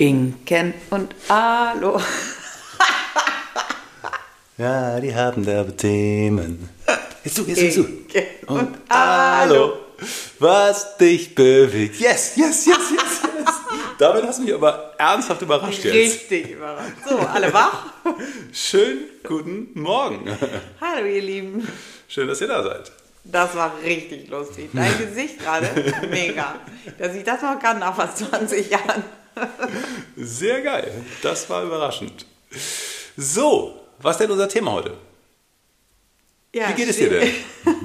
Inken und Alo. Ja, die haben derbe Themen. Jetzt du, jetzt du, du. Und Alo. Was dich bewegt. Yes, yes, yes, yes, yes. Damit hast du mich aber ernsthaft überrascht jetzt. Richtig überrascht. So, alle wach? Schönen guten Morgen. Hallo, ihr Lieben. Schön, dass ihr da seid. Das war richtig lustig. Dein Gesicht gerade, mega. Dass ich das noch kann nach fast 20 Jahren. Sehr geil. Das war überraschend. So, was ist denn unser Thema heute? Ja, Wie geht es dir denn?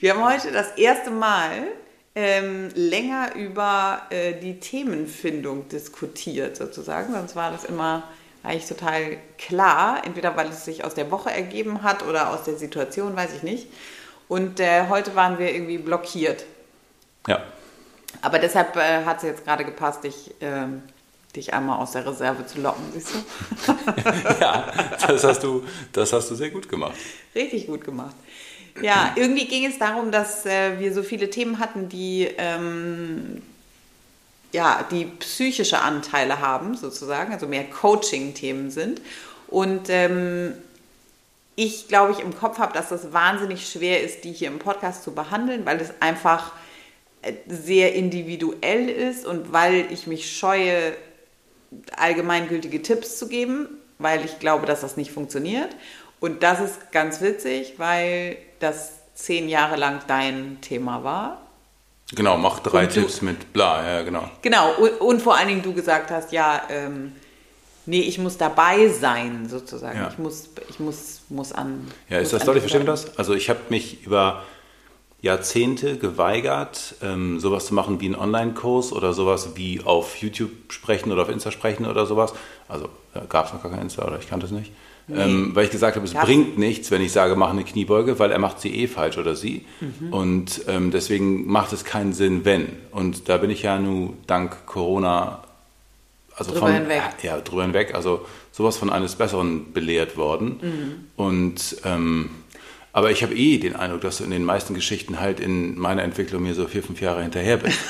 Wir haben heute das erste Mal ähm, länger über äh, die Themenfindung diskutiert, sozusagen. Sonst war das immer eigentlich total klar, entweder weil es sich aus der Woche ergeben hat oder aus der Situation, weiß ich nicht. Und äh, heute waren wir irgendwie blockiert. Ja. Aber deshalb äh, hat es jetzt gerade gepasst, dich, äh, dich einmal aus der Reserve zu locken, siehst du? ja, das hast, du, das hast du sehr gut gemacht. Richtig gut gemacht. Ja, irgendwie ging es darum, dass äh, wir so viele Themen hatten, die ähm, ja, die psychische Anteile haben, sozusagen, also mehr Coaching-Themen sind. Und ähm, ich glaube, ich im Kopf habe, dass das wahnsinnig schwer ist, die hier im Podcast zu behandeln, weil es einfach sehr individuell ist und weil ich mich scheue, allgemeingültige Tipps zu geben, weil ich glaube, dass das nicht funktioniert. Und das ist ganz witzig, weil das zehn Jahre lang dein Thema war Genau, mach drei und Tipps du, mit bla, ja, genau. Genau, und, und, vor allen Dingen du gesagt hast, ja, ähm, nee, ich muss dabei sein, sozusagen. Ja. Ich muss, ich muss, muss an. Ja, ist das deutlich, verstehen das? Also ich habe mich über Jahrzehnte geweigert, ähm, sowas zu machen wie einen Online-Kurs oder sowas wie auf YouTube sprechen oder auf Insta sprechen oder sowas. Also gab es noch gar kein Insta oder ich kannte es nicht. Nee. Ähm, weil ich gesagt habe, es ja. bringt nichts, wenn ich sage, mach eine Kniebeuge, weil er macht sie eh falsch oder sie. Mhm. Und ähm, deswegen macht es keinen Sinn, wenn. Und da bin ich ja nun dank Corona, also drüber von, hinweg. Ja, drüber hinweg, also sowas von eines Besseren belehrt worden. Mhm. Und ähm, aber ich habe eh den Eindruck, dass du in den meisten Geschichten halt in meiner Entwicklung mir so vier, fünf Jahre hinterher bist.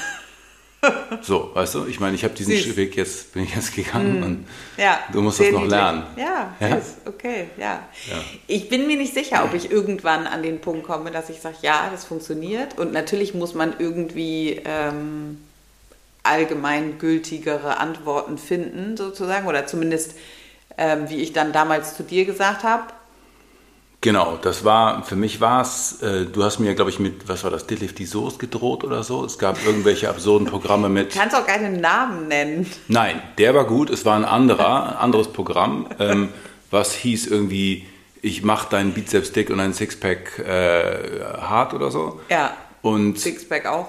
So, weißt du, ich meine, ich habe diesen süß. Weg jetzt, bin ich jetzt gegangen mm. und ja, du musst das noch lernen. Ja, ja? okay, ja. ja. Ich bin mir nicht sicher, ob ich irgendwann an den Punkt komme, dass ich sage, ja, das funktioniert. Und natürlich muss man irgendwie ähm, allgemeingültigere Antworten finden, sozusagen, oder zumindest, ähm, wie ich dann damals zu dir gesagt habe, Genau, das war, für mich war es, äh, du hast mir, glaube ich, mit, was war das, Deadlift die Soße gedroht oder so? Es gab irgendwelche absurden Programme mit. Du kannst auch keine Namen nennen. Nein, der war gut, es war ein anderer, ein anderes Programm, ähm, was hieß irgendwie, ich mache deinen Bizeps dick und deinen Sixpack äh, hart oder so. Ja. Und, Sixpack auch.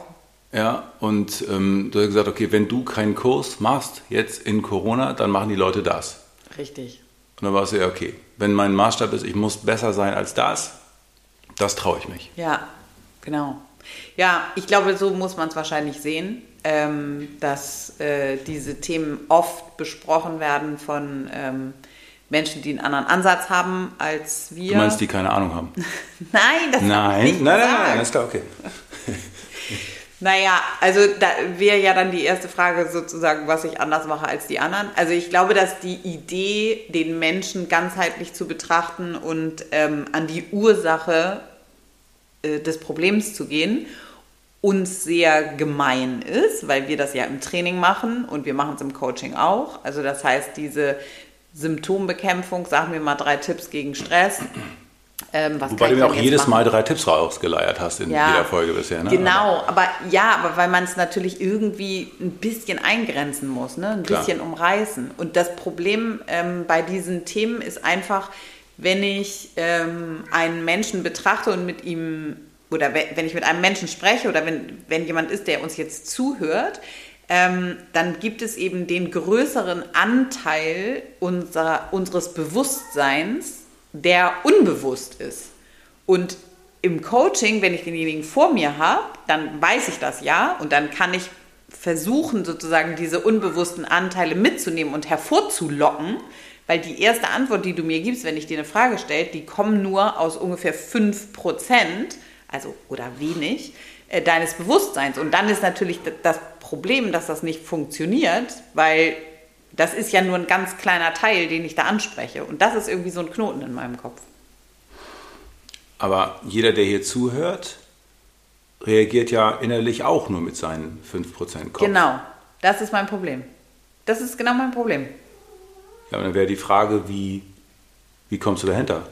Ja, und ähm, du hast gesagt, okay, wenn du keinen Kurs machst, jetzt in Corona, dann machen die Leute das. Richtig. Und dann war es ja okay. Wenn mein Maßstab ist, ich muss besser sein als das, das traue ich mich. Ja, genau. Ja, ich glaube, so muss man es wahrscheinlich sehen, ähm, dass äh, diese Themen oft besprochen werden von ähm, Menschen, die einen anderen Ansatz haben als wir. Du meinst, die keine Ahnung haben? nein, das nein, ich nicht nein, nein, nein, nein, ist klar, okay. Naja, also da wäre ja dann die erste Frage sozusagen, was ich anders mache als die anderen. Also ich glaube, dass die Idee, den Menschen ganzheitlich zu betrachten und ähm, an die Ursache äh, des Problems zu gehen, uns sehr gemein ist, weil wir das ja im Training machen und wir machen es im Coaching auch. Also das heißt, diese Symptombekämpfung, sagen wir mal drei Tipps gegen Stress, ähm, Wobei du mir auch jedes machen? Mal drei Tipps rausgeleiert hast in ja, jeder Folge bisher. Ne? Genau, aber ja, aber weil man es natürlich irgendwie ein bisschen eingrenzen muss, ne? ein Klar. bisschen umreißen. Und das Problem ähm, bei diesen Themen ist einfach, wenn ich ähm, einen Menschen betrachte und mit ihm, oder wenn ich mit einem Menschen spreche oder wenn, wenn jemand ist, der uns jetzt zuhört, ähm, dann gibt es eben den größeren Anteil unserer, unseres Bewusstseins, der unbewusst ist. Und im Coaching, wenn ich denjenigen vor mir habe, dann weiß ich das ja und dann kann ich versuchen, sozusagen diese unbewussten Anteile mitzunehmen und hervorzulocken, weil die erste Antwort, die du mir gibst, wenn ich dir eine Frage stelle, die kommen nur aus ungefähr 5%, also oder wenig, äh, deines Bewusstseins. Und dann ist natürlich das Problem, dass das nicht funktioniert, weil das ist ja nur ein ganz kleiner Teil, den ich da anspreche. Und das ist irgendwie so ein Knoten in meinem Kopf. Aber jeder, der hier zuhört, reagiert ja innerlich auch nur mit seinen 5% Kopf. Genau, das ist mein Problem. Das ist genau mein Problem. Ja, und dann wäre die Frage, wie, wie kommst du dahinter?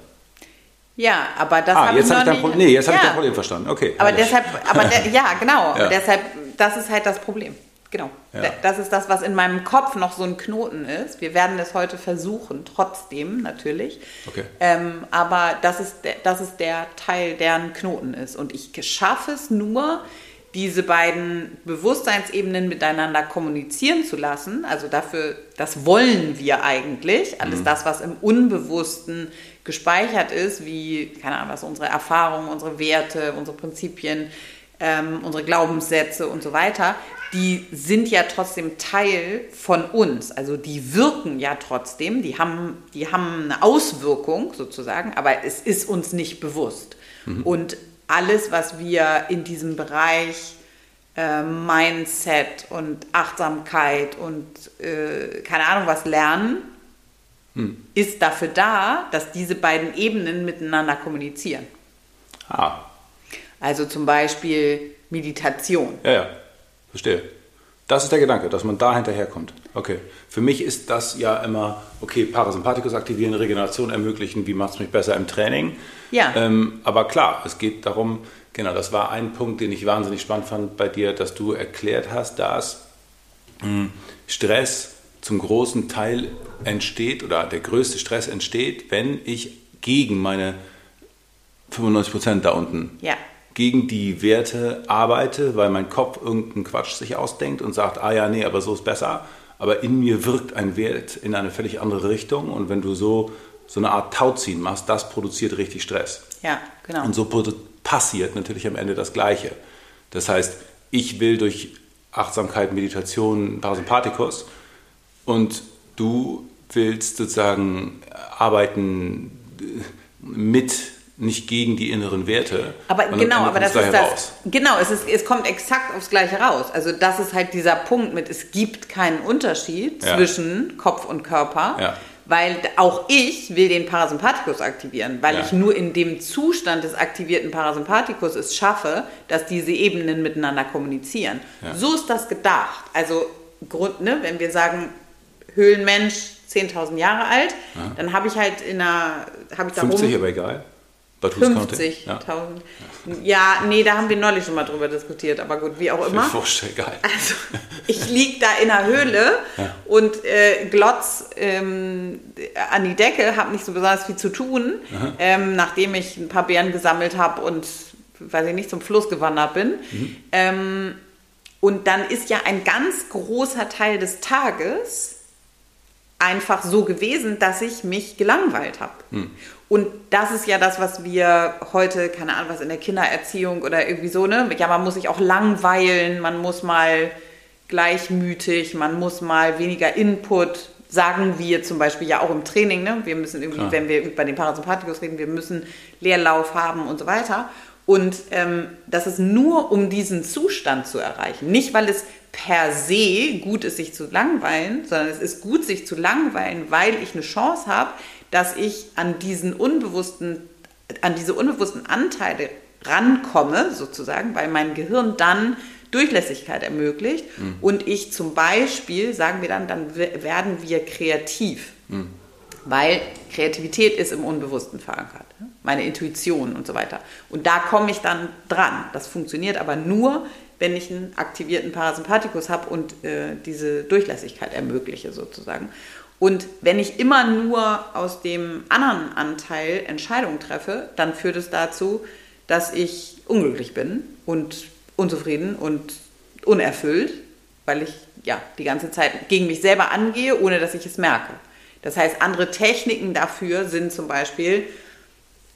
Ja, aber das ah, habe jetzt ich noch hab ich dein. Problem, nee, jetzt ja. habe ich dein Problem verstanden. Okay. Aber herrlich. deshalb, aber der, ja, genau. Ja. Deshalb, das ist halt das Problem. Genau. Ja. Da- Das ist das, was in meinem Kopf noch so ein Knoten ist. Wir werden es heute versuchen, trotzdem natürlich. Okay. Ähm, aber das ist, der, das ist der Teil, der ein Knoten ist. Und ich schaffe es nur, diese beiden Bewusstseinsebenen miteinander kommunizieren zu lassen. Also dafür, das wollen wir eigentlich. Alles das, was im Unbewussten gespeichert ist, wie, keine Ahnung, was unsere Erfahrungen, unsere Werte, unsere Prinzipien, ähm, unsere Glaubenssätze und so weiter, die sind ja trotzdem Teil von uns. Also die wirken ja trotzdem, die haben, die haben eine Auswirkung sozusagen, aber es ist uns nicht bewusst. Und alles, was wir in diesem Bereich äh, Mindset und Achtsamkeit und äh, keine Ahnung was lernen, ist dafür da, dass diese beiden Ebenen miteinander kommunizieren. Ah, Also zum Beispiel Meditation. ja, ja, verstehe. Das ist der Gedanke, dass man da hinterherkommt. Okay. Für mich ist das ja immer, okay, Parasympathikus aktivieren, Regeneration ermöglichen, wie macht es mich besser im Training? Ja. Ähm, aber klar, es geht darum, genau, das war ein Punkt, den ich wahnsinnig spannend fand bei dir, dass du erklärt hast, dass mh, Stress zum großen Teil entsteht oder der größte Stress entsteht, wenn ich gegen meine 95 Prozent da unten Ja. Gegen die Werte arbeite, weil mein Kopf irgendeinen Quatsch sich ausdenkt und sagt, ah ja, nee, aber so ist besser. Aber in mir wirkt ein Wert in eine völlig andere Richtung und wenn du so, so eine Art Tauziehen machst, das produziert richtig Stress. Ja, genau. Und so passiert natürlich am Ende das Gleiche. Das heißt, ich will durch Achtsamkeit, Meditation, Parasympathikus und du willst sozusagen arbeiten mit, nicht gegen die inneren Werte. Aber genau, aber das ist das. raus. Genau, es, ist, es kommt exakt aufs Gleiche raus. Also das ist halt dieser Punkt mit, es gibt keinen Unterschied Ja. zwischen Kopf und Körper. Ja. Weil auch ich will den Parasympathikus aktivieren, weil Ja. ich nur in dem Zustand des aktivierten Parasympathikus es schaffe, dass diese Ebenen miteinander kommunizieren. So ist das gedacht. Also Grund, ne, wenn wir sagen, Höhlenmensch 10.000 Jahre alt, dann habe ich halt in einer, ich da 50, rum, aber egal. But who's counting? 50.000. Ja. Ja. nee, da haben wir neulich schon mal drüber diskutiert, aber gut, wie auch immer. wurscht, egal. Also, ich lieg da in der Höhle und äh, glotz ähm, an die Decke, habe nicht so besonders viel zu tun, ähm, nachdem ich ein paar Beeren gesammelt habe und, weiß ich nicht, zum Fluss gewandert bin. Ähm, und dann ist ja ein ganz großer Teil des Tages einfach so gewesen, dass ich mich gelangweilt habe. Und das ist ja das, was wir heute, keine Ahnung, was in der Kindererziehung oder irgendwie so, ne? Ja, man muss sich auch langweilen, man muss mal gleichmütig, man muss mal weniger Input, sagen wir zum Beispiel ja auch im Training, ne? Wir müssen irgendwie, Klar. wenn wir bei den Parasympathikus reden, wir müssen Leerlauf haben und so weiter. Und ähm, das ist nur, um diesen Zustand zu erreichen. Nicht, weil es per se gut ist, sich zu langweilen, sondern es ist gut, sich zu langweilen, weil ich eine Chance habe, dass ich an diesen unbewussten, an diese unbewussten Anteile rankomme, sozusagen, weil mein Gehirn dann Durchlässigkeit ermöglicht und ich zum Beispiel, sagen wir dann, dann we- werden wir kreativ. Weil Kreativität ist im Unbewussten verankert. ne? Meine Intuition und so weiter. Und da komme ich dann dran. Das funktioniert aber nur, wenn ich einen aktivierten Parasympathikus habe und äh, diese Durchlässigkeit ermögliche sozusagen. Und wenn ich immer nur aus dem anderen Anteil Entscheidungen treffe, dann führt es dazu, dass ich unglücklich bin und unzufrieden und unerfüllt, weil ich ja die ganze Zeit gegen mich selber angehe, ohne dass ich es merke. Das heißt, andere Techniken dafür sind zum Beispiel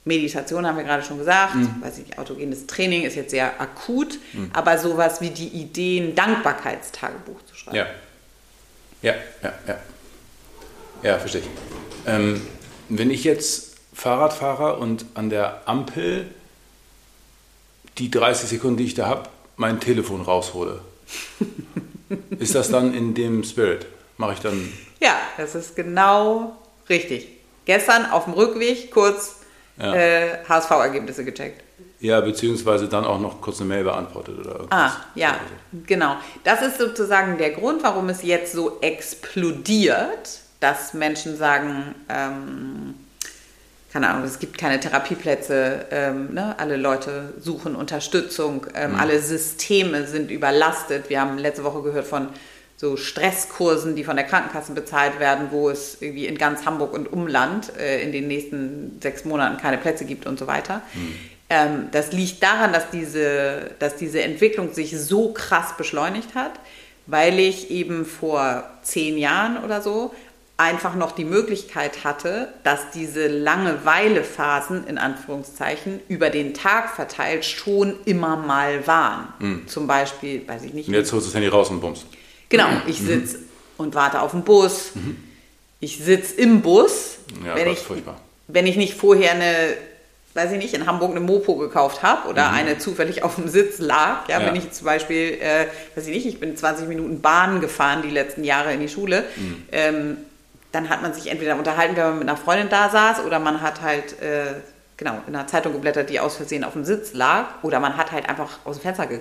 Meditation, haben wir gerade schon gesagt, weiß ich, autogenes Training ist jetzt sehr akut, aber sowas wie die Idee, ein Dankbarkeitstagebuch zu schreiben. Ja. Ja, ja, ja. Ja, verstehe ich. Ähm, wenn ich jetzt Fahrrad fahre und an der Ampel die 30 Sekunden, die ich da habe, mein Telefon raushole, Ist das dann in dem Spirit? Mache ich dann. Ja, das ist genau richtig. Gestern auf dem Rückweg kurz ja. äh, HSV-Ergebnisse gecheckt. Ja, beziehungsweise dann auch noch kurz eine Mail beantwortet oder irgendwas. Ah, ja, also. genau. Das ist sozusagen der Grund, warum es jetzt so explodiert, dass Menschen sagen, ähm, keine Ahnung, es gibt keine Therapieplätze, ähm, ne? alle Leute suchen Unterstützung, ähm, mhm. alle Systeme sind überlastet. Wir haben letzte Woche gehört von so Stresskursen, die von der Krankenkasse bezahlt werden, wo es irgendwie in ganz Hamburg und Umland äh, in den nächsten sechs Monaten keine Plätze gibt und so weiter. Mhm. Ähm, das liegt daran, dass diese, dass diese Entwicklung sich so krass beschleunigt hat, weil ich eben vor zehn Jahren oder so einfach noch die Möglichkeit hatte, dass diese Langeweilephasen in Anführungszeichen über den Tag verteilt schon immer mal waren. Mhm. Zum Beispiel, weiß ich nicht. Und jetzt holst du das Handy raus und bummst. Genau, ich mhm. sitze mhm. und warte auf den Bus. Mhm. Ich sitze im Bus. Ja, wenn, ich, furchtbar. wenn ich nicht vorher eine weiß ich nicht, in Hamburg eine Mopo gekauft habe oder mhm. eine zufällig auf dem Sitz lag. Ja, ja. wenn ich zum Beispiel, äh, weiß ich nicht, ich bin 20 Minuten Bahn gefahren die letzten Jahre in die Schule. Mhm. Ähm, dann hat man sich entweder unterhalten, wenn man mit einer Freundin da saß, oder man hat halt äh, genau in einer Zeitung geblättert, die aus Versehen auf dem Sitz lag, oder man hat halt einfach aus dem Fenster ge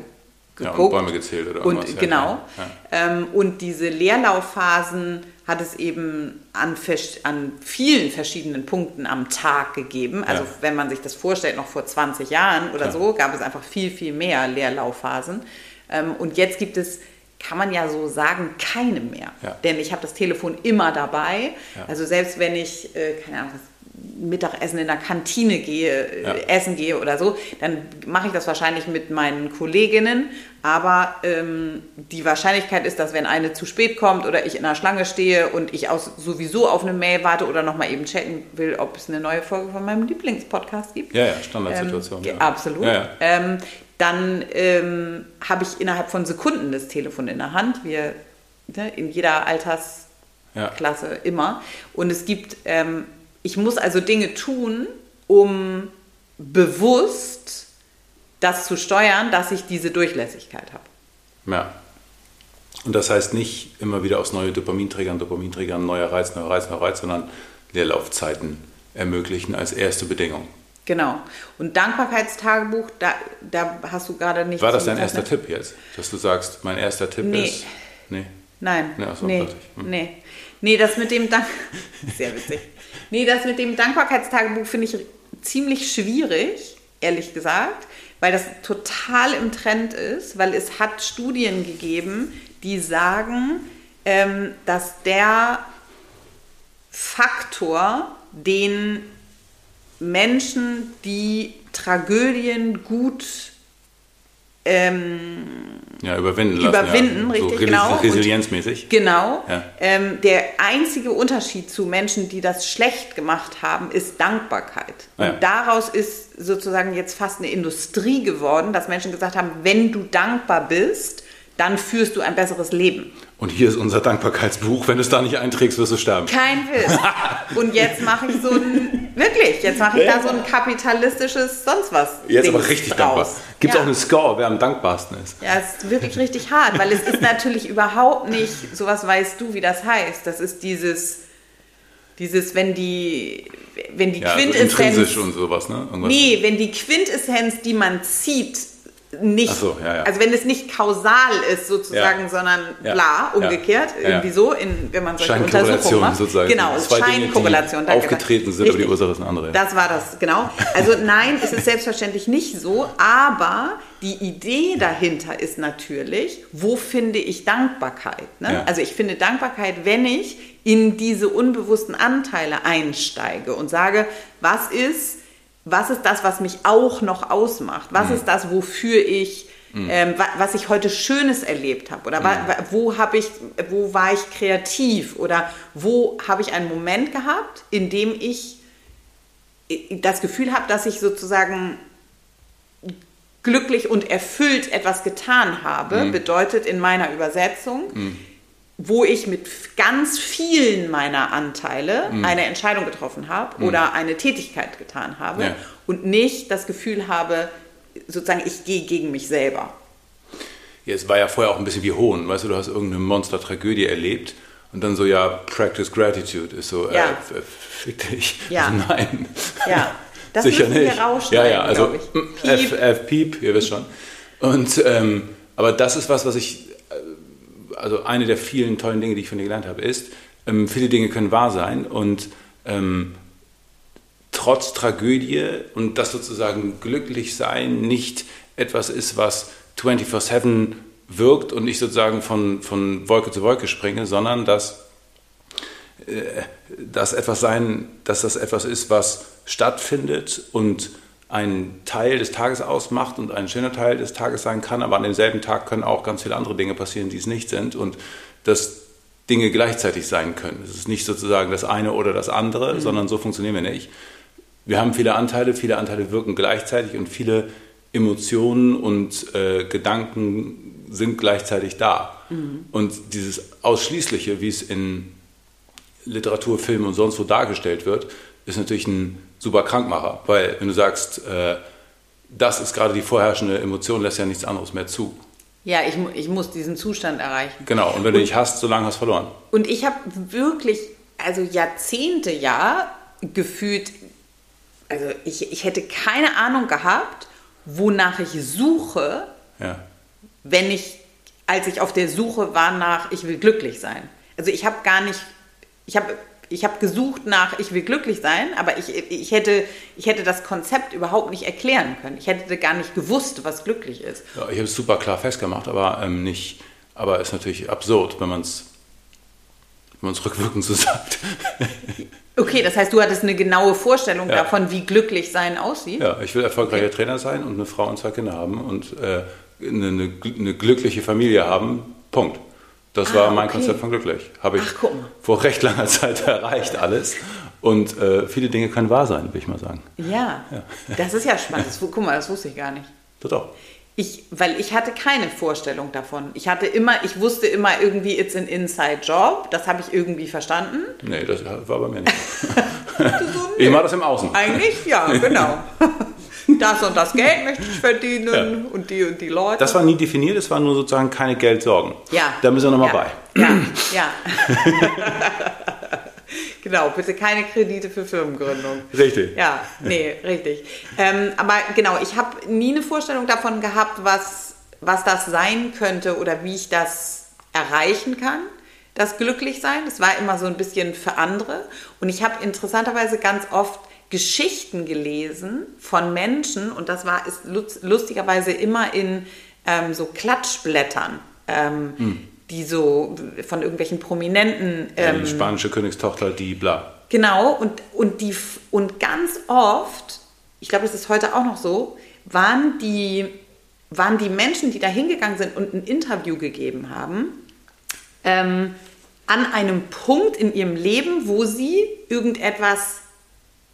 geguckt. Ja, und Bäume gezählt oder irgendwas. Und, genau. Ja. Ähm, und diese Leerlaufphasen hat es eben an, an vielen verschiedenen Punkten am Tag gegeben. Also ja. wenn man sich das vorstellt, noch vor 20 Jahren oder so, gab es einfach viel, viel mehr Leerlaufphasen. Ähm, und jetzt gibt es kann man ja so sagen, keine mehr. Ja. Denn ich habe das Telefon immer dabei. Ja. Also selbst wenn ich, äh, keine Ahnung, Mittagessen in der Kantine gehe, ja. essen gehe oder so, dann mache ich das wahrscheinlich mit meinen Kolleginnen. Aber ähm, die Wahrscheinlichkeit ist, dass wenn eine zu spät kommt oder ich in der Schlange stehe und ich aus, sowieso auf eine Mail warte oder nochmal eben chatten will, ob es eine neue Folge von meinem Lieblingspodcast gibt. Ja, ja, Standardsituation. Ähm, ja. Absolut. Ja, ähm, dann ähm, habe ich innerhalb von Sekunden das Telefon in der Hand. Wir ne, in jeder Altersklasse immer. Und es gibt ähm, ich muss also Dinge tun, um bewusst das zu steuern, dass ich diese Durchlässigkeit habe. Ja. Und das heißt nicht immer wieder aus neue Dopaminträgern, Dopaminträgern, neuer Reiz, neuer Reiz, neuer Reiz, sondern Leerlaufzeiten ermöglichen als erste Bedingung. Genau. Und Dankbarkeitstagebuch, da, da hast du gerade nicht. War das dein erster Tipp jetzt? Dass du sagst, mein erster Tipp nee. ist. Nee. Nein. Nee, achso, nee. Hm. nee. Nee, das mit dem Dank. Sehr witzig. Nee, das mit dem Dankbarkeitstagebuch finde ich ziemlich schwierig, ehrlich gesagt, weil das total im Trend ist, weil es hat Studien gegeben, die sagen, ähm, dass der Faktor, den Menschen, die Tragödien gut ähm, ja, überwinden lassen. Überwinden, ja. richtig, so genau. Resilienzmäßig. Und, genau. Ja. Ähm, der einzige Unterschied zu Menschen, die das schlecht gemacht haben, ist Dankbarkeit. Und ja. daraus ist sozusagen jetzt fast eine Industrie geworden, dass Menschen gesagt haben, wenn du dankbar bist, dann führst du ein besseres Leben. Und hier ist unser Dankbarkeitsbuch. Wenn du es da nicht einträgst, wirst du sterben. Kein Witz. Und jetzt mache ich so ein, wirklich, jetzt mache ich da so ein kapitalistisches sonst was. Jetzt aber richtig draus. dankbar. Gibt es ja. auch eine Score, wer am dankbarsten ist? Ja, es ist wirklich richtig hart, weil es ist natürlich überhaupt nicht, sowas weißt du, wie das heißt. Das ist dieses, dieses, wenn die, wenn die ja, Quintessenz. Intrinsisch und sowas, ne? Irgendwas. Nee, wenn die Quintessenz, die man zieht, nicht, so, ja, ja. also wenn es nicht kausal ist sozusagen, ja. sondern bla, umgekehrt, irgendwie so, in, wenn man solche Untersuchungen macht. Sozusagen. Genau, Zwei Scheinkorrelation. Dinge, aufgetreten sind, Richtig. aber die Ursache ist eine andere. Das war das, genau. Also nein, es ist selbstverständlich nicht so, aber die Idee dahinter ist natürlich, wo finde ich Dankbarkeit? Ne? Also ich finde Dankbarkeit, wenn ich in diese unbewussten Anteile einsteige und sage, was ist was ist das, was mich auch noch ausmacht? Was mhm. ist das, wofür ich, mhm. ähm, was ich heute Schönes erlebt habe? Oder mhm. wo habe ich, wo war ich kreativ? Oder wo habe ich einen Moment gehabt, in dem ich äh, das Gefühl habe, dass ich sozusagen glücklich und erfüllt etwas getan habe, mhm. bedeutet in meiner Übersetzung, mhm wo ich mit ganz vielen meiner Anteile mhm. eine Entscheidung getroffen habe mhm. oder eine Tätigkeit getan habe ja. und nicht das Gefühl habe, sozusagen, ich gehe gegen mich selber. ja, es war ja vorher auch ein bisschen wie Hohn, weißt du, du hast irgendeine Monster-Tragödie erlebt und dann so, ja, practice gratitude ist so, ja. äh, fick dich. Ja. Also nein. Ja, das Sicher müssen wir nicht. rausschneiden, Ja, ja, also mm, Piep. F, F, Piep, ihr wisst schon. Und, ähm, aber das ist was, was ich, äh, also eine der vielen tollen Dinge, die ich von dir gelernt habe, ist, ähm, viele Dinge können wahr sein und ähm, trotz Tragödie und das sozusagen glücklich sein nicht etwas ist, was 24-7 wirkt und ich sozusagen von, von Wolke zu Wolke springe, sondern dass das etwas sein, dass das etwas ist, was stattfindet und ein Teil des Tages ausmacht und ein schöner Teil des Tages sein kann, aber an demselben Tag können auch ganz viele andere Dinge passieren, die es nicht sind und dass Dinge gleichzeitig sein können. Es ist nicht sozusagen das eine oder das andere, sondern so funktionieren wir nicht. Wir haben viele Anteile, viele Anteile wirken gleichzeitig und viele Emotionen und äh, Gedanken sind gleichzeitig da. Und dieses Ausschließliche, wie es in Literatur, Film und sonst wo dargestellt wird, ist natürlich ein super Krankmacher. Weil wenn du sagst, äh, das ist gerade die vorherrschende Emotion, lässt ja nichts anderes mehr zu. Ja, ich, ich muss diesen Zustand erreichen. Genau, und wenn du dich hast, so lange hast du verloren. Und ich habe wirklich, also Jahrzehnte ja, gefühlt, also ich, ich hätte keine Ahnung gehabt, wonach ich suche, Ja. wenn ich, als ich auf der Suche war nach, ich will glücklich sein. Also ich habe gar nicht, ich habe ich habe gesucht nach, ich will glücklich sein, aber ich, ich, hätte, ich hätte das Konzept überhaupt nicht erklären können. Ich hätte gar nicht gewusst, was glücklich ist. Ja, ich habe es super klar festgemacht, aber ähm, nicht, aber ist natürlich absurd, wenn man es wenn rückwirkend so sagt. Okay, das heißt, du hattest eine genaue Vorstellung Ja. davon, wie glücklich sein aussieht. ja, ich will erfolgreicher Trainer sein und eine Frau und zwei Kinder haben und äh, eine, eine, eine glückliche Familie haben. Punkt. Das Ah, war mein okay. Konzept von glücklich. Habe ich Ach, vor recht langer Zeit erreicht alles. Und äh, viele Dinge können wahr sein, will ich mal sagen. Ja, das ist ja spannend. Das, guck mal, das wusste ich gar nicht. Das auch. Ich, weil ich hatte keine Vorstellung davon. Ich hatte immer, ich wusste immer irgendwie, it's an inside job. Das habe ich irgendwie verstanden. Nee, das war bei mir nicht. ich mache das im Außen. Eigentlich, ja, genau. Das und das Geld möchte ich verdienen und die und die Leute. Das war nie definiert, es war nur sozusagen keine Geldsorgen. ja. Da müssen wir nochmal ja. bei. Ja, ja. genau, bitte keine Kredite für Firmengründung. Richtig. Ja, nee, richtig. Ähm, aber genau, ich habe nie eine Vorstellung davon gehabt, was, was das sein könnte oder wie ich das erreichen kann, das Glücklichsein. Das war immer so ein bisschen für andere. Und ich habe interessanterweise ganz oft Geschichten gelesen von Menschen und das war ist lustigerweise immer in ähm, so Klatschblättern, ähm, die so von irgendwelchen Prominenten ähm, die spanische Königstochter, die bla. Genau, und, und, die, und ganz oft, ich glaube, das ist heute auch noch so, waren die, waren die Menschen, die da hingegangen sind und ein Interview gegeben haben, ähm, an einem Punkt in ihrem Leben, wo sie irgendetwas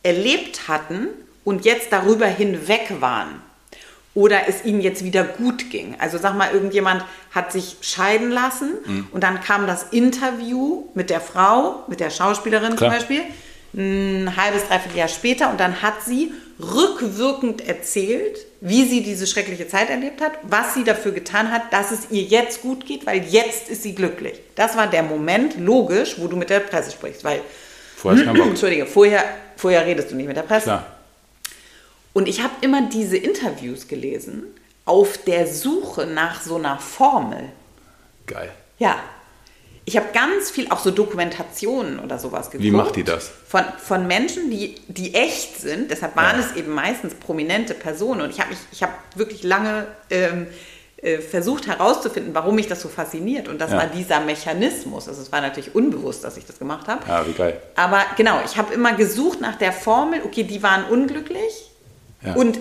erlebt hatten und jetzt darüber hinweg waren. Oder es ihnen jetzt wieder gut ging. Also sag mal, irgendjemand hat sich scheiden lassen und dann kam das Interview mit der Frau, mit der Schauspielerin Klar. zum Beispiel, ein halbes, dreiviertel Jahr später und dann hat sie rückwirkend erzählt, wie sie diese schreckliche Zeit erlebt hat, was sie dafür getan hat, dass es ihr jetzt gut geht, weil jetzt ist sie glücklich. Das war der Moment, logisch, wo du mit der Presse sprichst, weil, Vorher. Entschuldige, vorher, vorher redest du nicht mit der Presse. Klar. Und ich habe immer diese Interviews gelesen auf der Suche nach so einer Formel. Geil. Ja. Ich habe ganz viel, auch so Dokumentationen oder sowas geguckt. Wie macht die das? Von, von Menschen, die, die echt sind. Deshalb waren Ja. es eben meistens prominente Personen. Und ich habe mich, ich habe wirklich lange ähm, äh, versucht herauszufinden, warum mich das so fasziniert. Und das Ja. war dieser Mechanismus. Also es war natürlich unbewusst, dass ich das gemacht habe. Ja, wie geil. Aber genau, ich habe immer gesucht nach der Formel, okay, die waren unglücklich. Ja. Und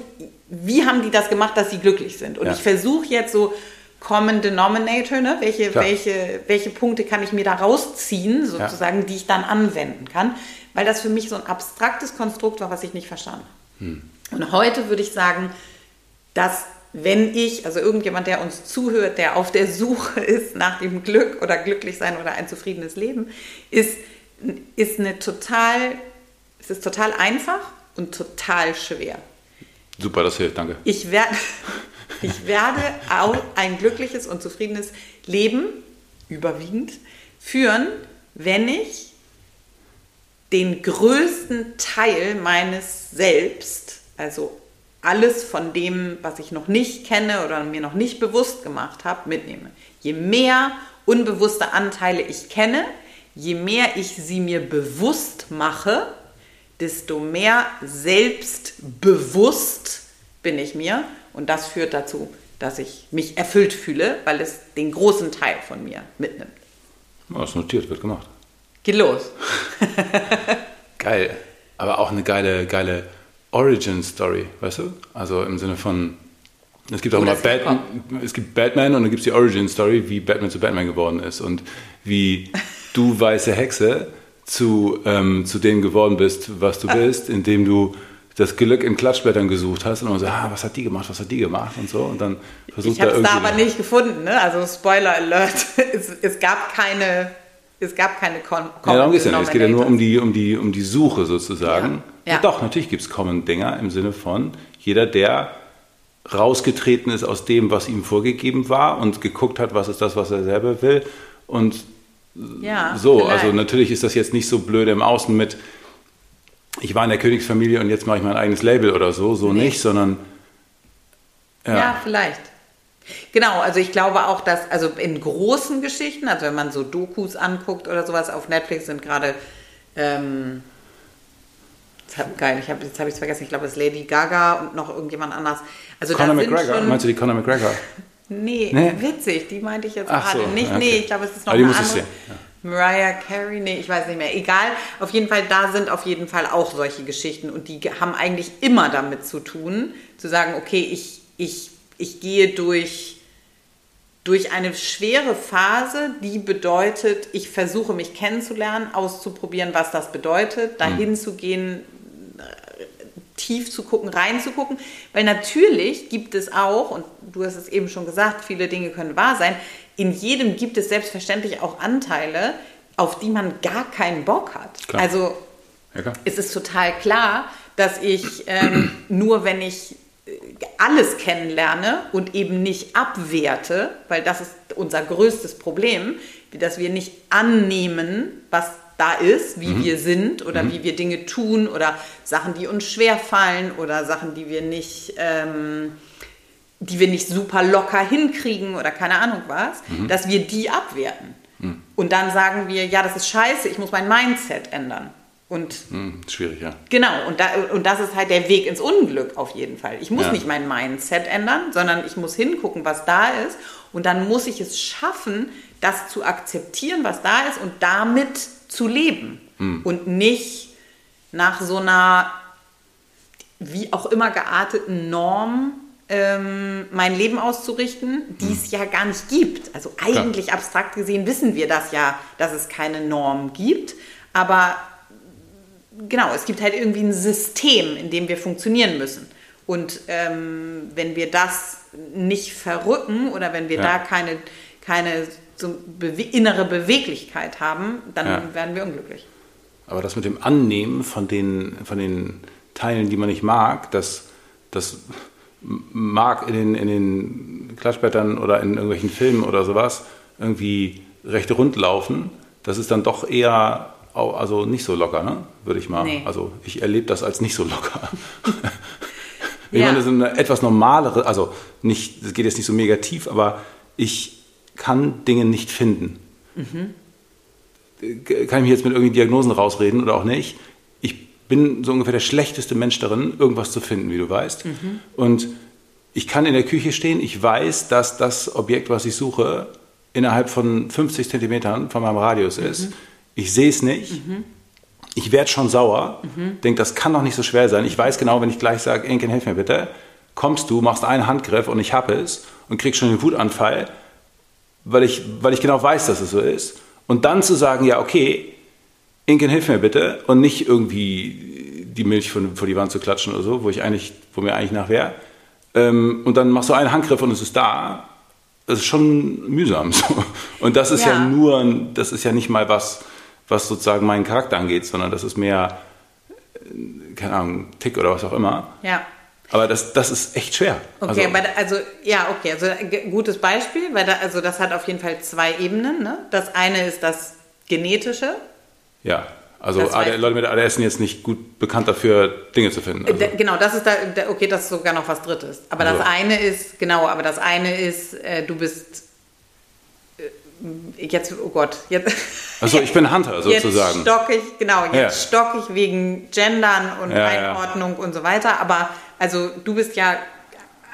wie haben die das gemacht, dass sie glücklich sind? Und Ja. ich versuche jetzt so Common Denominator, ne? welche, Klar. welche, welche Punkte kann ich mir da rausziehen, sozusagen, die ich dann anwenden kann, weil das für mich so ein abstraktes Konstrukt war, was ich nicht verstanden. Hm. Und heute würde ich sagen, dass wenn ich, also irgendjemand, der uns zuhört, der auf der Suche ist nach dem Glück oder glücklich sein oder ein zufriedenes Leben, ist, ist eine total, es ist total einfach und total schwer. Super, das hilft, danke. Ich werde, Ich werde auch ein glückliches und zufriedenes Leben überwiegend führen, wenn ich den größten Teil meines Selbst, also alles von dem, was ich noch nicht kenne oder mir noch nicht bewusst gemacht habe, mitnehme. Je mehr unbewusste Anteile ich kenne, je mehr ich sie mir bewusst mache, desto mehr selbstbewusst bin ich mir. Und das führt dazu, dass ich mich erfüllt fühle, weil es den großen Teil von mir mitnimmt. Was notiert, wird gemacht. Geht los. Geil. Aber auch eine geile, geile Origin-Story, weißt du? Also im Sinne von, es gibt auch oh, mal Batman, es gibt Batman und dann gibt es die Origin-Story, wie Batman zu Batman geworden ist und wie du, weiße Hexe, zu, ähm, zu dem geworden bist, was du bist, indem du das Glück in Klatschblättern gesucht hast und dann so, ah, was hat die gemacht, was hat die gemacht und so und dann versucht ich da irgendwie... Ich habe es da aber nicht gefunden, ne? also Spoiler Alert, es, es gab keine es gab keine Con Ja, darum geht es ja nicht. Es geht ja nur um die, um die, um die Suche sozusagen. Ja. Ja. doch, natürlich gibt es Common-Dinger im Sinne von jeder, der rausgetreten ist aus dem, was ihm vorgegeben war und geguckt hat, was ist das, was er selber will. Und ja, so, vielleicht. also natürlich ist das jetzt nicht so blöd im Außen mit, ich war in der Königsfamilie und jetzt mache ich mein eigenes Label oder so, so nee. nicht, sondern. Ja. ja, vielleicht. Genau, also ich glaube auch, dass, also in großen Geschichten, also wenn man so Dokus anguckt oder sowas auf Netflix sind gerade, ähm, geil, ich hab, jetzt habe ich es vergessen, ich glaube es ist Lady Gaga und noch irgendjemand anders. Also Conor McGregor, schon, meinst du die Conor McGregor? nee, nee, witzig, die meinte ich jetzt Ach gerade so, nicht. Okay. Nee, ich glaube es ist noch Aber eine andere. Ja. Mariah Carey, nee, ich weiß nicht mehr. Egal, auf jeden Fall, da sind auf jeden Fall auch solche Geschichten und die haben eigentlich immer damit zu tun, zu sagen, okay, ich, ich ich gehe durch, durch eine schwere Phase, die bedeutet, ich versuche mich kennenzulernen, auszuprobieren, was das bedeutet, dahin mhm. zu gehen, tief zu gucken, reinzugucken, weil natürlich gibt es auch, und du hast es eben schon gesagt, viele Dinge können wahr sein, in jedem gibt es selbstverständlich auch Anteile, auf die man gar keinen Bock hat. Klar. Also ja, es ist total klar, dass ich ähm, nur wenn ich alles kennenlerne und eben nicht abwerte, weil das ist unser größtes Problem, dass wir nicht annehmen, was da ist, wie mhm. wir sind oder mhm. wie wir Dinge tun oder Sachen, die uns schwer fallen oder Sachen, die wir nicht, ähm, die wir nicht super locker hinkriegen oder keine Ahnung was, mhm. dass wir die abwerten. Mhm. Und dann sagen wir, ja, das ist scheiße, ich muss mein Mindset ändern. Und hm, schwierig, ja. Genau, und, da, und das ist halt der Weg ins Unglück auf jeden Fall. Ich muss ja. nicht mein Mindset ändern, sondern ich muss hingucken, was da ist. Und dann muss ich es schaffen, das zu akzeptieren, was da ist und damit zu leben. Hm. Und nicht nach so einer, wie auch immer gearteten Norm ähm, mein Leben auszurichten, die es hm. ja gar nicht gibt. Also eigentlich Klar. abstrakt gesehen wissen wir das ja, dass es keine Norm gibt. Aber genau, es gibt halt irgendwie ein System, in dem wir funktionieren müssen. Und ähm, wenn wir das nicht verrücken oder wenn wir ja. da keine, keine so bewe innere Beweglichkeit haben, dann ja. werden wir unglücklich. Aber das mit dem Annehmen von den, von den Teilen, die man nicht mag, das, das mag in den, in den Klatschblättern oder in irgendwelchen Filmen oder sowas irgendwie recht rund laufen. Das ist dann doch eher also nicht so locker, ne? würde ich mal. Nee. Also ich erlebe das als nicht so locker. ich ja. meine, das ist eine etwas normalere, also nicht, das geht jetzt nicht so mega tief, aber ich kann Dinge nicht finden. Mhm. Kann ich mich jetzt mit irgendwelchen Diagnosen rausreden oder auch nicht? Ich bin so ungefähr der schlechteste Mensch darin, irgendwas zu finden, wie du weißt. Mhm. Und ich kann in der Küche stehen, ich weiß, dass das Objekt, was ich suche, innerhalb von 50 Zentimetern von meinem Radius ist. Mhm ich sehe es nicht, ich werde schon sauer, denke, das kann doch nicht so schwer sein. Ich weiß genau, wenn ich gleich sage, Enken, hilf mir bitte, kommst du, machst einen Handgriff und ich habe es und krieg schon den Wutanfall, weil ich, weil ich genau weiß, dass es so ist. Und dann zu sagen, ja, okay, Inken, hilf mir bitte und nicht irgendwie die Milch vor, vor die Wand zu klatschen oder so, wo ich eigentlich, wo mir eigentlich nach wäre. Ähm, und dann machst du einen Handgriff und es ist da. Das ist schon mühsam. So. Und das ist ja. ja nur, das ist ja nicht mal was, was sozusagen meinen Charakter angeht, sondern das ist mehr, keine Ahnung, Tick oder was auch immer. Ja. Aber das, das ist echt schwer. Okay, also, aber also ja, okay, also gutes Beispiel, weil da, also das hat auf jeden Fall zwei Ebenen. Ne? Das eine ist das genetische. Ja. Also Leute mit ADS sind jetzt nicht gut bekannt dafür, Dinge zu finden. Also. Genau, das ist da, okay, das ist sogar noch was Drittes. Aber also. das eine ist, genau, aber das eine ist, äh, du bist äh, jetzt, oh Gott, jetzt. Also ich bin Hunter sozusagen. Jetzt stock ich, genau, jetzt ja. stock ich wegen Gendern und ja, Einordnung ja. und so weiter. Aber also du bist ja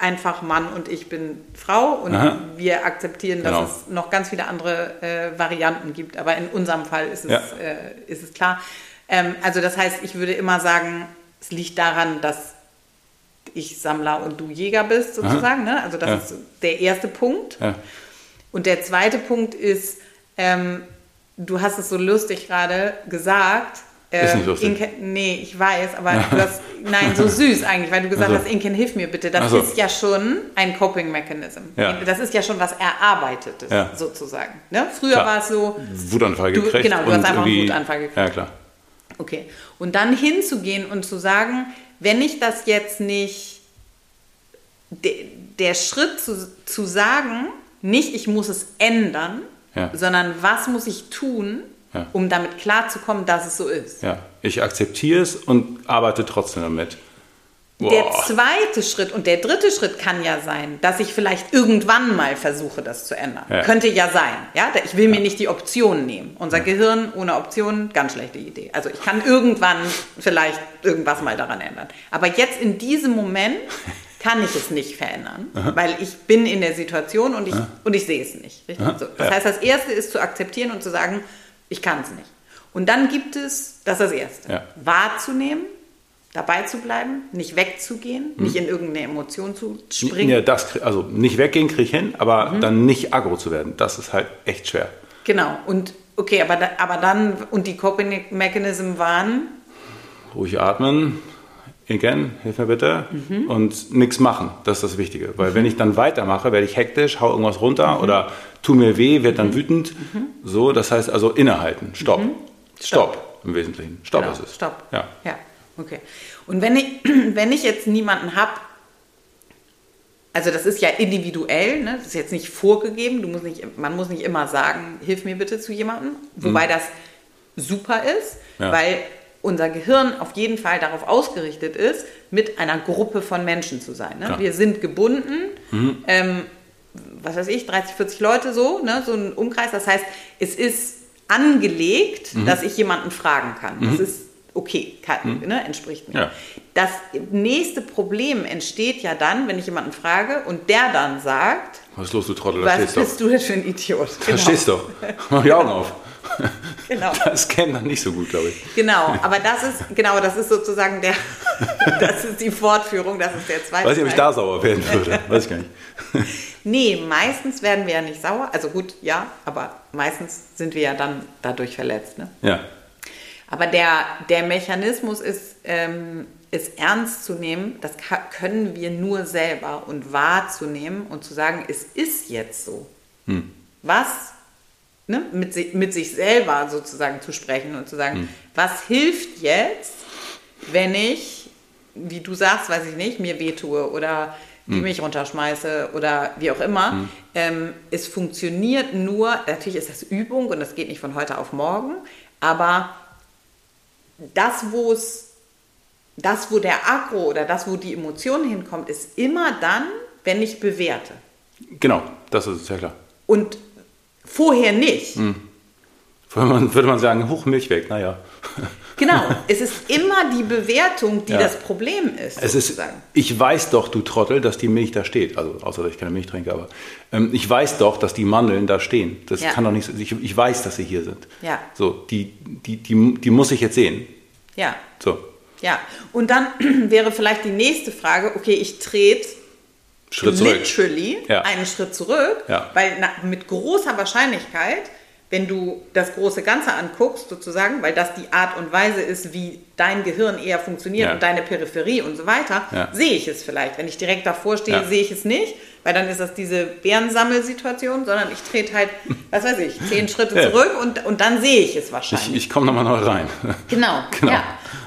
einfach Mann und ich bin Frau und Aha. wir akzeptieren, dass genau. es noch ganz viele andere äh, Varianten gibt. Aber in unserem Fall ist es, ja. äh, ist es klar. Ähm, also das heißt, ich würde immer sagen, es liegt daran, dass ich Sammler und du Jäger bist, sozusagen. Ne? Also das ja. ist der erste Punkt. Ja. Und der zweite Punkt ist, ähm, du hast es so lustig gerade gesagt, ist nicht ähm, lustig. Inken, nee, ich weiß, aber du hast, nein, so süß eigentlich, weil du gesagt also. hast, Inken, hilf mir bitte. Das also. ist ja schon ein Coping Mechanism. Ja. Das ist ja schon was Erarbeitetes, ja. sozusagen. Ne? Früher klar. war es so. Wutanfall gekriegt. Du, genau, du hast einfach einen Wutanfall gekriegt. Ja, klar. Okay. Und dann hinzugehen und zu sagen, wenn ich das jetzt nicht, de, der Schritt zu, zu sagen, nicht ich muss es ändern, ja. sondern was muss ich tun, ja. um damit klarzukommen, dass es so ist. Ja, ich akzeptiere es und arbeite trotzdem damit. Boah. Der zweite Schritt und der dritte Schritt kann ja sein, dass ich vielleicht irgendwann mal versuche, das zu ändern. Ja. Könnte ja sein. Ja? Ich will mir nicht die Option nehmen. Unser ja. Gehirn ohne Optionen, ganz schlechte Idee. Also ich kann irgendwann vielleicht irgendwas mal daran ändern. Aber jetzt in diesem Moment kann ich es nicht verändern, Aha. weil ich bin in der Situation und ich, und ich sehe es nicht. So. Das heißt, das Erste ist zu akzeptieren und zu sagen, ich kann es nicht. Und dann gibt es, das ist das Erste, ja. wahrzunehmen, dabei zu bleiben, nicht wegzugehen, mhm. nicht in irgendeine Emotion zu springen. Ja, das, also nicht weggehen kriege ich hin, aber mhm. dann nicht aggro zu werden, das ist halt echt schwer. Genau, und okay, aber, aber dann, und die Coping Mechanism waren? Ruhig atmen, again, hilf mir bitte, mhm. und nichts machen, das ist das Wichtige. Weil mhm. wenn ich dann weitermache, werde ich hektisch, hau irgendwas runter mhm. oder tu mir weh, werde dann mhm. wütend. Mhm. So, das heißt also innehalten, stopp. Mhm. Stopp. Stopp im Wesentlichen. Stopp genau. ist es. Stopp. Ja. ja, okay. Und wenn ich, wenn ich jetzt niemanden habe, also das ist ja individuell, ne? das ist jetzt nicht vorgegeben, du musst nicht, man muss nicht immer sagen, hilf mir bitte zu jemandem, wobei das super ist, ja. weil unser Gehirn auf jeden Fall darauf ausgerichtet ist, mit einer Gruppe von Menschen zu sein. Ne? Wir sind gebunden, mhm. ähm, was weiß ich, 30, 40 Leute so, ne? so ein Umkreis. Das heißt, es ist angelegt, mhm. dass ich jemanden fragen kann. Mhm. Das ist okay, kann, mhm. ne? entspricht mir. Ja. Das nächste Problem entsteht ja dann, wenn ich jemanden frage und der dann sagt, was ist los, du Trottel? Da was bist doch. du denn für ein Idiot? Da genau. stehst doch. Mach die Augen auf. Genau. Das kennt man nicht so gut, glaube ich. Genau, aber das ist, genau, das ist sozusagen der, das ist die Fortführung, das ist der zweite Weiß ich, ob ich da sauer werden würde, weiß ich gar nicht. Nee, meistens werden wir ja nicht sauer, also gut, ja, aber meistens sind wir ja dann dadurch verletzt, ne? Ja. Aber der, der Mechanismus ist, ähm, ist ernst zu nehmen, das können wir nur selber und wahrzunehmen und zu sagen, es ist jetzt so. Hm. Was ne, mit, sich, mit sich selber sozusagen zu sprechen und zu sagen, mhm. was hilft jetzt, wenn ich, wie du sagst, weiß ich nicht, mir wehtue oder die mhm. Milch runterschmeiße oder wie auch immer. Mhm. Ähm, es funktioniert nur, natürlich ist das Übung und das geht nicht von heute auf morgen, aber das, wo es, das, wo der Akro oder das, wo die Emotion hinkommt, ist immer dann, wenn ich bewerte. Genau, das ist sehr klar. Und Vorher nicht. Hm. Vorher würde man sagen, hoch Milch weg, naja. Genau, es ist immer die Bewertung, die ja. das Problem ist. Es ist ich weiß doch, du Trottel, dass die Milch da steht. Also, außer dass ich keine Milch trinke, aber ähm, ich weiß doch, dass die Mandeln da stehen. Das ja. kann doch nicht ich, ich weiß, dass sie hier sind. Ja. So, die, die, die, die muss ich jetzt sehen. Ja. So. Ja, und dann wäre vielleicht die nächste Frage, okay, ich trete Schritt zurück. literally ja. einen Schritt zurück, ja. weil na, mit großer Wahrscheinlichkeit, wenn du das große Ganze anguckst, sozusagen, weil das die Art und Weise ist, wie dein Gehirn eher funktioniert ja. und deine Peripherie und so weiter, sehe ich es vielleicht. Wenn ich direkt davor stehe, sehe ich es nicht, weil dann ist das diese Bärensammelsituation, sondern ich trete halt, was weiß ich, zehn Schritte zurück und, und dann sehe ich es wahrscheinlich. Ich, ich komme nochmal neu rein. Genau, genau.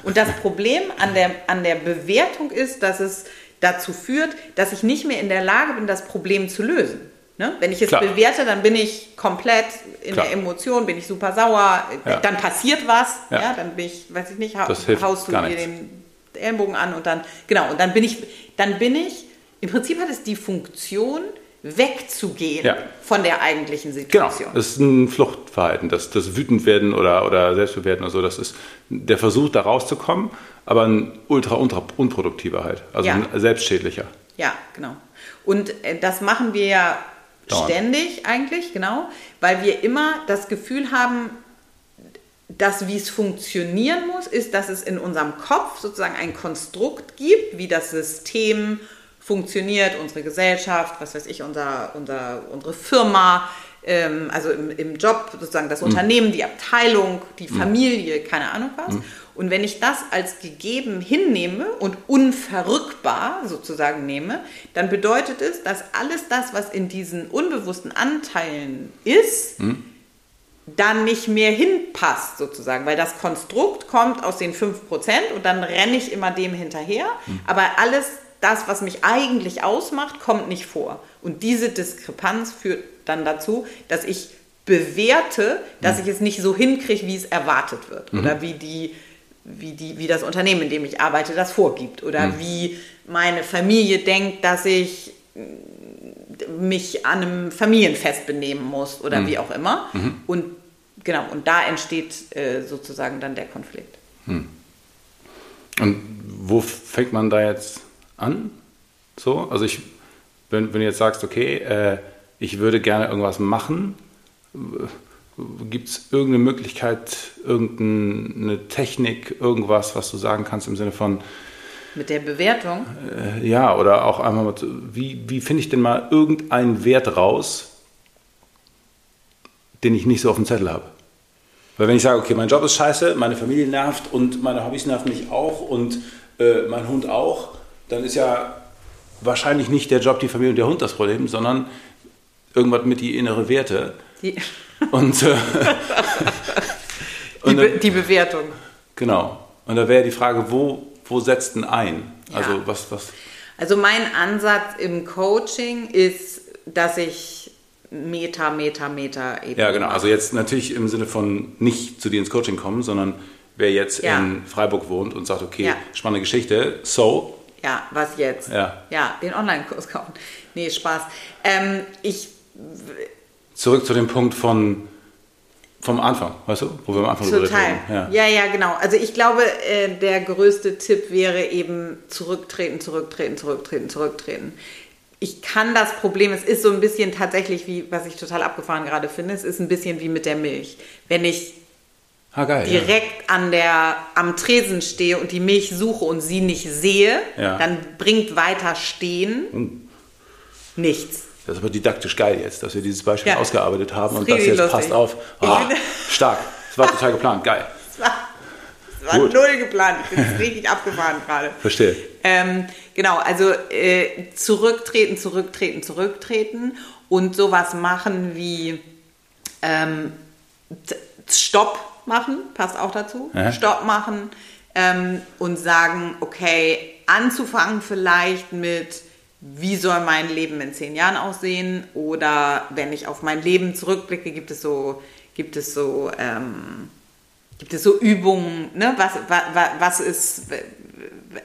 Und das Problem an der, an der Bewertung ist, dass es dazu führt, dass ich nicht mehr in der Lage bin, das Problem zu lösen. Ne? Wenn ich es Klar. bewerte, dann bin ich komplett in Klar. der Emotion, bin ich super sauer, Ja. dann passiert was, Ja. ja. dann bin ich, weiß ich nicht, hilft haust du dir den Ellenbogen an und dann, genau, und dann bin ich, dann bin ich, im Prinzip hat es die Funktion, wegzugehen Ja. von der eigentlichen Genau, Situation. das ist ein Fluchtverhalten, das, das wütend werden oder, oder selbstbewerten oder so, das ist der Versuch, da rauszukommen, aber ein ultra, ultra unproduktiver halt, also Ja. ein selbstschädlicher. Ja, genau. Und äh, das machen wir ja Dauernd. ständig eigentlich, genau, weil wir immer das Gefühl haben, dass wie es funktionieren muss, ist, dass es in unserem Kopf sozusagen ein Konstrukt gibt, wie das System funktioniert, unsere Gesellschaft, was weiß ich, unser, unser, unsere Firma, ähm, also im, im Job sozusagen das Unternehmen, die Abteilung, die Familie, keine Ahnung was. Und wenn ich das als gegeben hinnehme und unverrückbar sozusagen nehme, dann bedeutet es, dass alles das, was in diesen unbewussten Anteilen ist, dann nicht mehr hinpasst sozusagen, weil das Konstrukt kommt aus den 5% und dann renne ich immer dem hinterher, aber alles das, was mich eigentlich ausmacht, kommt nicht vor. Und diese Diskrepanz führt dann dazu, dass ich bewerte, dass ich es nicht so hinkriege, wie es erwartet wird. Oder wie die wie, die, wie das Unternehmen, in dem ich arbeite, das vorgibt. Oder wie meine Familie denkt, dass ich mich an einem Familienfest benehmen muss oder wie auch immer. Und genau, und da entsteht äh, sozusagen dann der Konflikt. Und wo fängt man da jetzt an? So, also ich, wenn, wenn du jetzt sagst, okay, äh, ich würde gerne irgendwas machen, gibt es irgendeine Möglichkeit, irgendeine Technik, irgendwas, was du sagen kannst im Sinne von, Mit der Bewertung, äh, ja, oder auch einmal, mal, zu- wie, wie finde ich denn mal irgendeinen Wert raus, den ich nicht so auf dem Zettel habe? Weil wenn ich sage, okay, mein Job ist scheiße, meine Familie nervt und meine Hobbys nerven mich auch und äh, mein Hund auch, dann ist ja wahrscheinlich nicht der Job, die Familie und der Hund das Problem, sondern irgendwas mit die innere Werte. die, Und, äh, die, und Be die Bewertung. genau. Und da wäre die Frage, wo, wo setzt denn ein? Also Ja. was, was, Also mein Ansatz im Coaching ist, dass ich Meter, Meter, Meter eben. Ja, genau. Also jetzt natürlich im Sinne von nicht zu dir ins Coaching kommen, sondern wer jetzt Ja. in Freiburg wohnt und sagt, okay, Ja. spannende Geschichte, so, Ja, was jetzt? Ja. Ja, den Online-Kurs kaufen. Nee, Spaß. Ähm, ich zurück zu dem Punkt von vom Anfang, weißt du, wo wir am Anfang Total. reden. Ja. Ja. ja, genau. Also ich glaube, äh, der größte Tipp wäre eben zurücktreten, zurücktreten, zurücktreten, zurücktreten. Ich kann das Problem, es ist so ein bisschen tatsächlich wie, was ich total abgefahren gerade finde, es ist ein bisschen wie mit der Milch. Wenn ich Ah, geil. ja. direkt an der, am Tresen stehe und die Milch suche und sie nicht sehe, Ja. dann bringt weiter stehen nichts. Das ist aber didaktisch geil jetzt, dass wir dieses Beispiel Ja. ausgearbeitet haben Das und das jetzt richtig passt lustig. auf. Bin- stark. Das war total geplant. Geil. Es war, es war Gut. null geplant. Ich bin richtig abgefahren gerade. Verstehe. Ähm, genau, also äh, zurücktreten, zurücktreten, zurücktreten und sowas machen wie ähm, Stopp machen, passt auch dazu. Ja. Stopp machen ähm, und sagen, okay, anzufangen vielleicht mit, wie soll mein Leben in zehn Jahren aussehen? Oder wenn ich auf mein Leben zurückblicke, gibt es so, gibt es so, ähm, gibt es so Übungen, ne? was, was, was ist,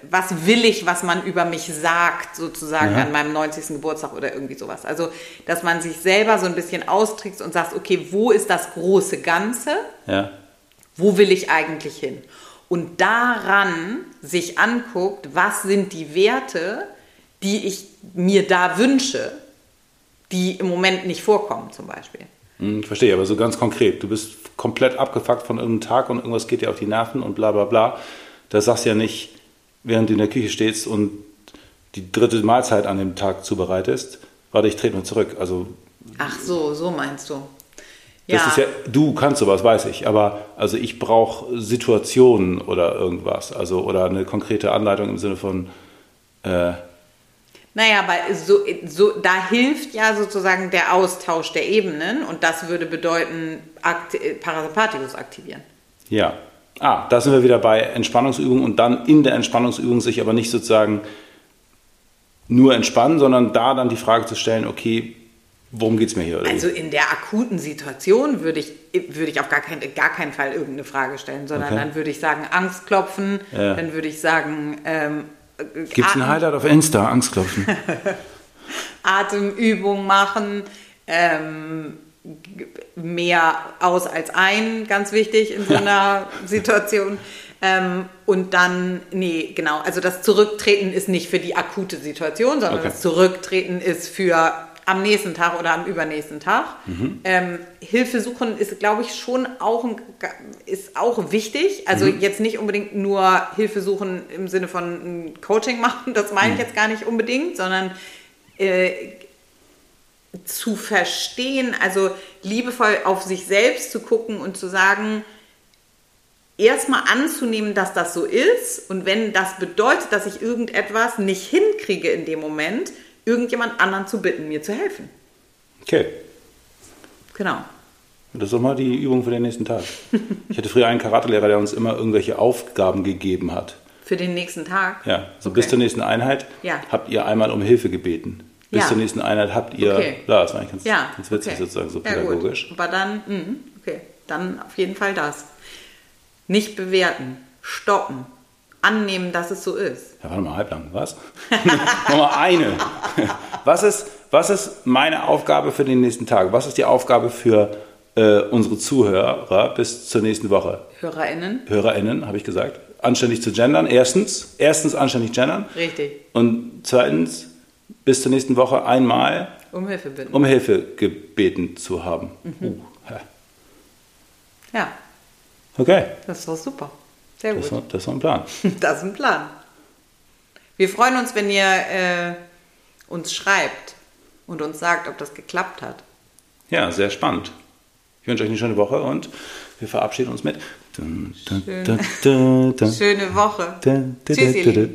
was will ich, was man über mich sagt, sozusagen Ja. an meinem 90. Geburtstag oder irgendwie sowas. Also, dass man sich selber so ein bisschen austrickst und sagt, okay, wo ist das große Ganze? Ja. Wo will ich eigentlich hin? Und daran sich anguckt, was sind die Werte, die ich mir da wünsche, die im Moment nicht vorkommen zum Beispiel. Hm, Ich verstehe, aber so ganz konkret. Du bist komplett abgefuckt von irgendeinem Tag und irgendwas geht dir auf die Nerven und bla bla bla. Das sagst du ja nicht, während du in der Küche stehst und die dritte Mahlzeit an dem Tag zubereitest. Warte, ich trete mal zurück. Also Ach so, so meinst du. Das ist ja, du kannst sowas, weiß ich, aber also ich brauche Situationen oder irgendwas, also oder eine konkrete Anleitung im Sinne von, äh, Naja, weil so, so, da hilft ja sozusagen der Austausch der Ebenen und das würde bedeuten, Akt, äh, Parasympathikus aktivieren. ja. Ah, da sind wir wieder bei Entspannungsübungen und dann in der Entspannungsübung sich aber nicht sozusagen nur entspannen, sondern da dann die Frage zu stellen, okay, worum geht es mir hier? Also in der akuten Situation würde ich, würde ich auf gar, kein, gar keinen Fall irgendeine Frage stellen, sondern okay. dann würde ich sagen, Angst klopfen, ja. dann würde ich sagen, ähm, Gibt es ein Highlight auf Insta, Angstklopfen? Atemübung machen, ähm, mehr aus als ein, ganz wichtig in so einer Situation. Ähm, und dann, nee, genau, also das Zurücktreten ist nicht für die akute Situation, sondern okay. das Zurücktreten ist für am nächsten Tag oder am übernächsten Tag. Mhm. Ähm, Hilfe suchen ist, glaube ich, schon auch, ein, ist auch wichtig. Also mhm. jetzt nicht unbedingt nur Hilfe suchen im Sinne von Coaching machen, das meine ich mhm. jetzt gar nicht unbedingt, sondern äh, zu verstehen, also liebevoll auf sich selbst zu gucken und zu sagen, erstmal anzunehmen, dass das so ist und wenn das bedeutet, dass ich irgendetwas nicht hinkriege in dem Moment, irgendjemand anderen zu bitten, mir zu helfen. Okay. Genau. Das ist doch mal die Übung für den nächsten Tag. Ich hatte früher einen Karatelehrer, der uns immer irgendwelche Aufgaben gegeben hat. Für den nächsten Tag? Ja, so okay. bis zur nächsten Einheit ja. habt ihr einmal um Hilfe gebeten. Bis ja. zur nächsten Einheit habt ihr, okay. ja, das war eigentlich ganz, ja. ganz witzig okay. sozusagen, so pädagogisch. Gut. Aber dann, mh, okay, dann auf jeden Fall das. Nicht bewerten, stoppen, annehmen, dass es so ist. Ja, warte mal, halblang, was? Nochmal eine. Was ist, was ist meine Aufgabe für den nächsten Tag? Was ist die Aufgabe für äh, unsere Zuhörer bis zur nächsten Woche? HörerInnen. HörerInnen, habe ich gesagt. Anständig zu gendern. Erstens, erstens anständig gendern. Richtig. Und zweitens, bis zur nächsten Woche einmal um Hilfe bitten. Um Hilfe gebeten zu haben. Mhm. Uh, ja. Okay. Das doch super. Sehr gut. Das, war ein Plan. Das ist ein Plan. Wir freuen uns, wenn ihr äh, uns schreibt und uns sagt, ob das geklappt hat. Ja, sehr spannend. Ich wünsche euch eine schöne Woche und wir verabschieden uns mit. Schön. Schöne Woche. Tschüss, ihr